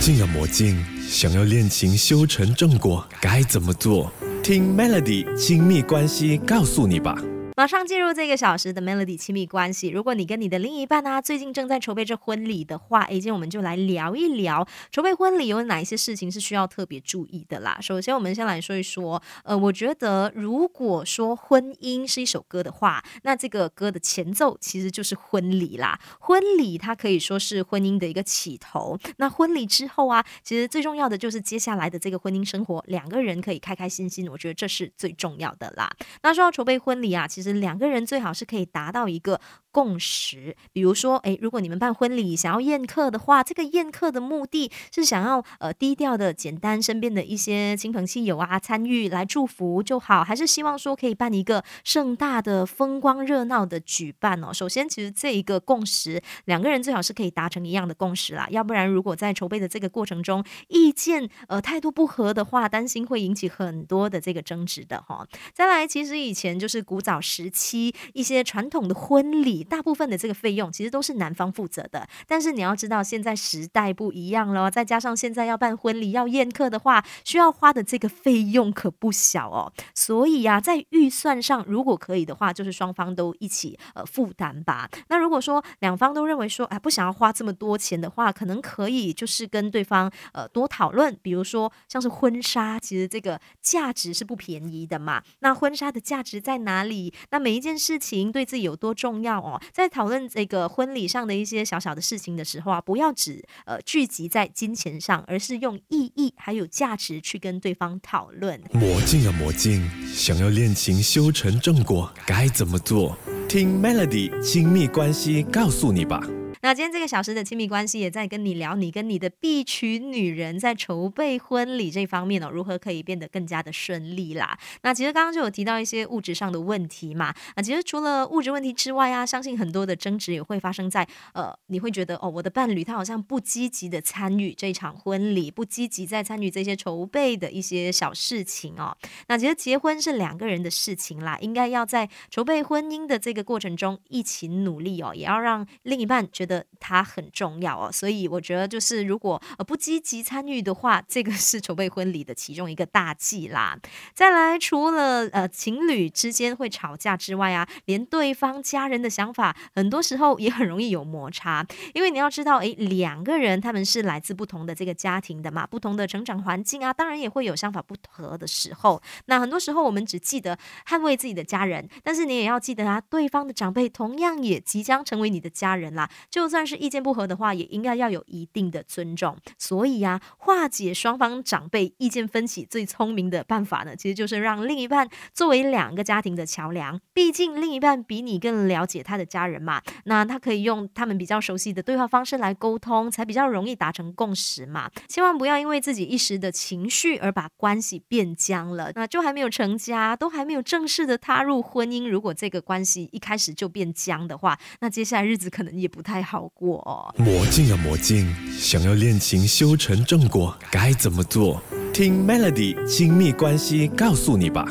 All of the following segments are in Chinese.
进了魔镜，想要恋情修成正果，该怎么做？听 Melody 亲密关系告诉你吧。马上进入这个小时的 Melody 亲密关系。如果你跟你的另一半呢，最近正在筹备这婚礼的话，诶，今天我们就来聊一聊筹备婚礼有哪一些事情是需要特别注意的啦。首先，我们先来说一说，呃，我觉得如果说婚姻是一首歌的话，那这个歌的前奏其实就是婚礼啦。婚礼它可以说是婚姻的一个起头。那婚礼之后啊，其实最重要的就是接下来的这个婚姻生活，两个人可以开开心心，我觉得这是最重要的啦。那说到筹备婚礼啊，其实。两个人最好是可以达到一个共识，比如说，诶，如果你们办婚礼想要宴客的话，这个宴客的目的是想要呃低调的、简单，身边的一些亲朋戚友啊参与来祝福就好，还是希望说可以办一个盛大的、风光热闹的举办哦？首先，其实这一个共识，两个人最好是可以达成一样的共识啦，要不然如果在筹备的这个过程中意见呃态度不合的话，担心会引起很多的这个争执的哈。再来，其实以前就是古早时。时期一些传统的婚礼，大部分的这个费用其实都是男方负责的。但是你要知道，现在时代不一样了，再加上现在要办婚礼要宴客的话，需要花的这个费用可不小哦。所以呀，在预算上，如果可以的话，就是双方都一起呃负担吧。那如果说两方都认为说，哎，不想要花这么多钱的话，可能可以就是跟对方呃多讨论，比如说像是婚纱，其实这个价值是不便宜的嘛。那婚纱的价值在哪里？那每一件事情对自己有多重要哦？在讨论这个婚礼上的一些小小的事情的时候啊，不要只呃聚集在金钱上，而是用意义还有价值去跟对方讨论。魔镜啊魔镜，想要恋情修成正果，该怎么做？听 Melody 亲密关系告诉你吧。那今天这个小时的亲密关系也在跟你聊，你跟你的必娶女人在筹备婚礼这方面哦，如何可以变得更加的顺利啦？那其实刚刚就有提到一些物质上的问题嘛。那其实除了物质问题之外啊，相信很多的争执也会发生在呃，你会觉得哦，我的伴侣他好像不积极的参与这场婚礼，不积极在参与这些筹备的一些小事情哦。那其实结婚是两个人的事情啦，应该要在筹备婚姻的这个过程中一起努力哦，也要让另一半觉得。它很重要哦，所以我觉得就是如果呃不积极参与的话，这个是筹备婚礼的其中一个大忌啦。再来，除了呃情侣之间会吵架之外啊，连对方家人的想法，很多时候也很容易有摩擦。因为你要知道，诶，两个人他们是来自不同的这个家庭的嘛，不同的成长环境啊，当然也会有想法不合的时候。那很多时候我们只记得捍卫自己的家人，但是你也要记得啊，对方的长辈同样也即将成为你的家人啦。就算是意见不合的话，也应该要有一定的尊重。所以呀，化解双方长辈意见分歧最聪明的办法呢，其实就是让另一半作为两个家庭的桥梁。毕竟另一半比你更了解他的家人嘛，那他可以用他们比较熟悉的对话方式来沟通，才比较容易达成共识嘛。千万不要因为自己一时的情绪而把关系变僵了。那就还没有成家，都还没有正式的踏入婚姻，如果这个关系一开始就变僵的话，那接下来日子可能也不太好。好过魔镜啊魔镜，想要恋情修成正果，该怎么做？听 Melody 亲密关系告诉你吧。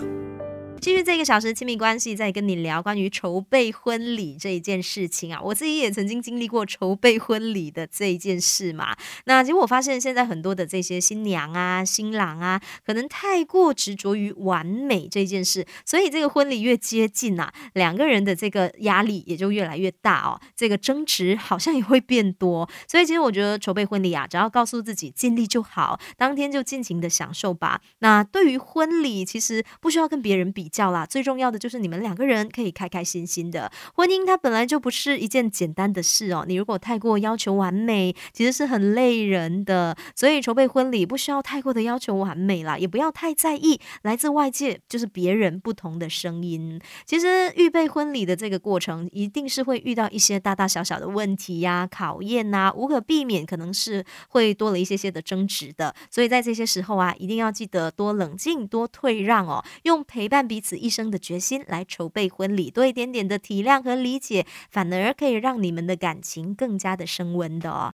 继续这个小时亲密关系，在跟你聊关于筹备婚礼这一件事情啊，我自己也曾经经历过筹备婚礼的这一件事嘛。那结果我发现，现在很多的这些新娘啊、新郎啊，可能太过执着于完美这件事，所以这个婚礼越接近啊，两个人的这个压力也就越来越大哦，这个争执好像也会变多。所以其实我觉得筹备婚礼啊，只要告诉自己尽力就好，当天就尽情的享受吧。那对于婚礼，其实不需要跟别人比。叫啦，最重要的就是你们两个人可以开开心心的。婚姻它本来就不是一件简单的事哦，你如果太过要求完美，其实是很累人的。所以筹备婚礼不需要太过的要求完美啦，也不要太在意来自外界就是别人不同的声音。其实预备婚礼的这个过程，一定是会遇到一些大大小小的问题呀、考验呐，无可避免，可能是会多了一些些的争执的。所以在这些时候啊，一定要记得多冷静、多退让哦，用陪伴彼此。此一生的决心来筹备婚礼，多一点点的体谅和理解，反而可以让你们的感情更加的升温的哦。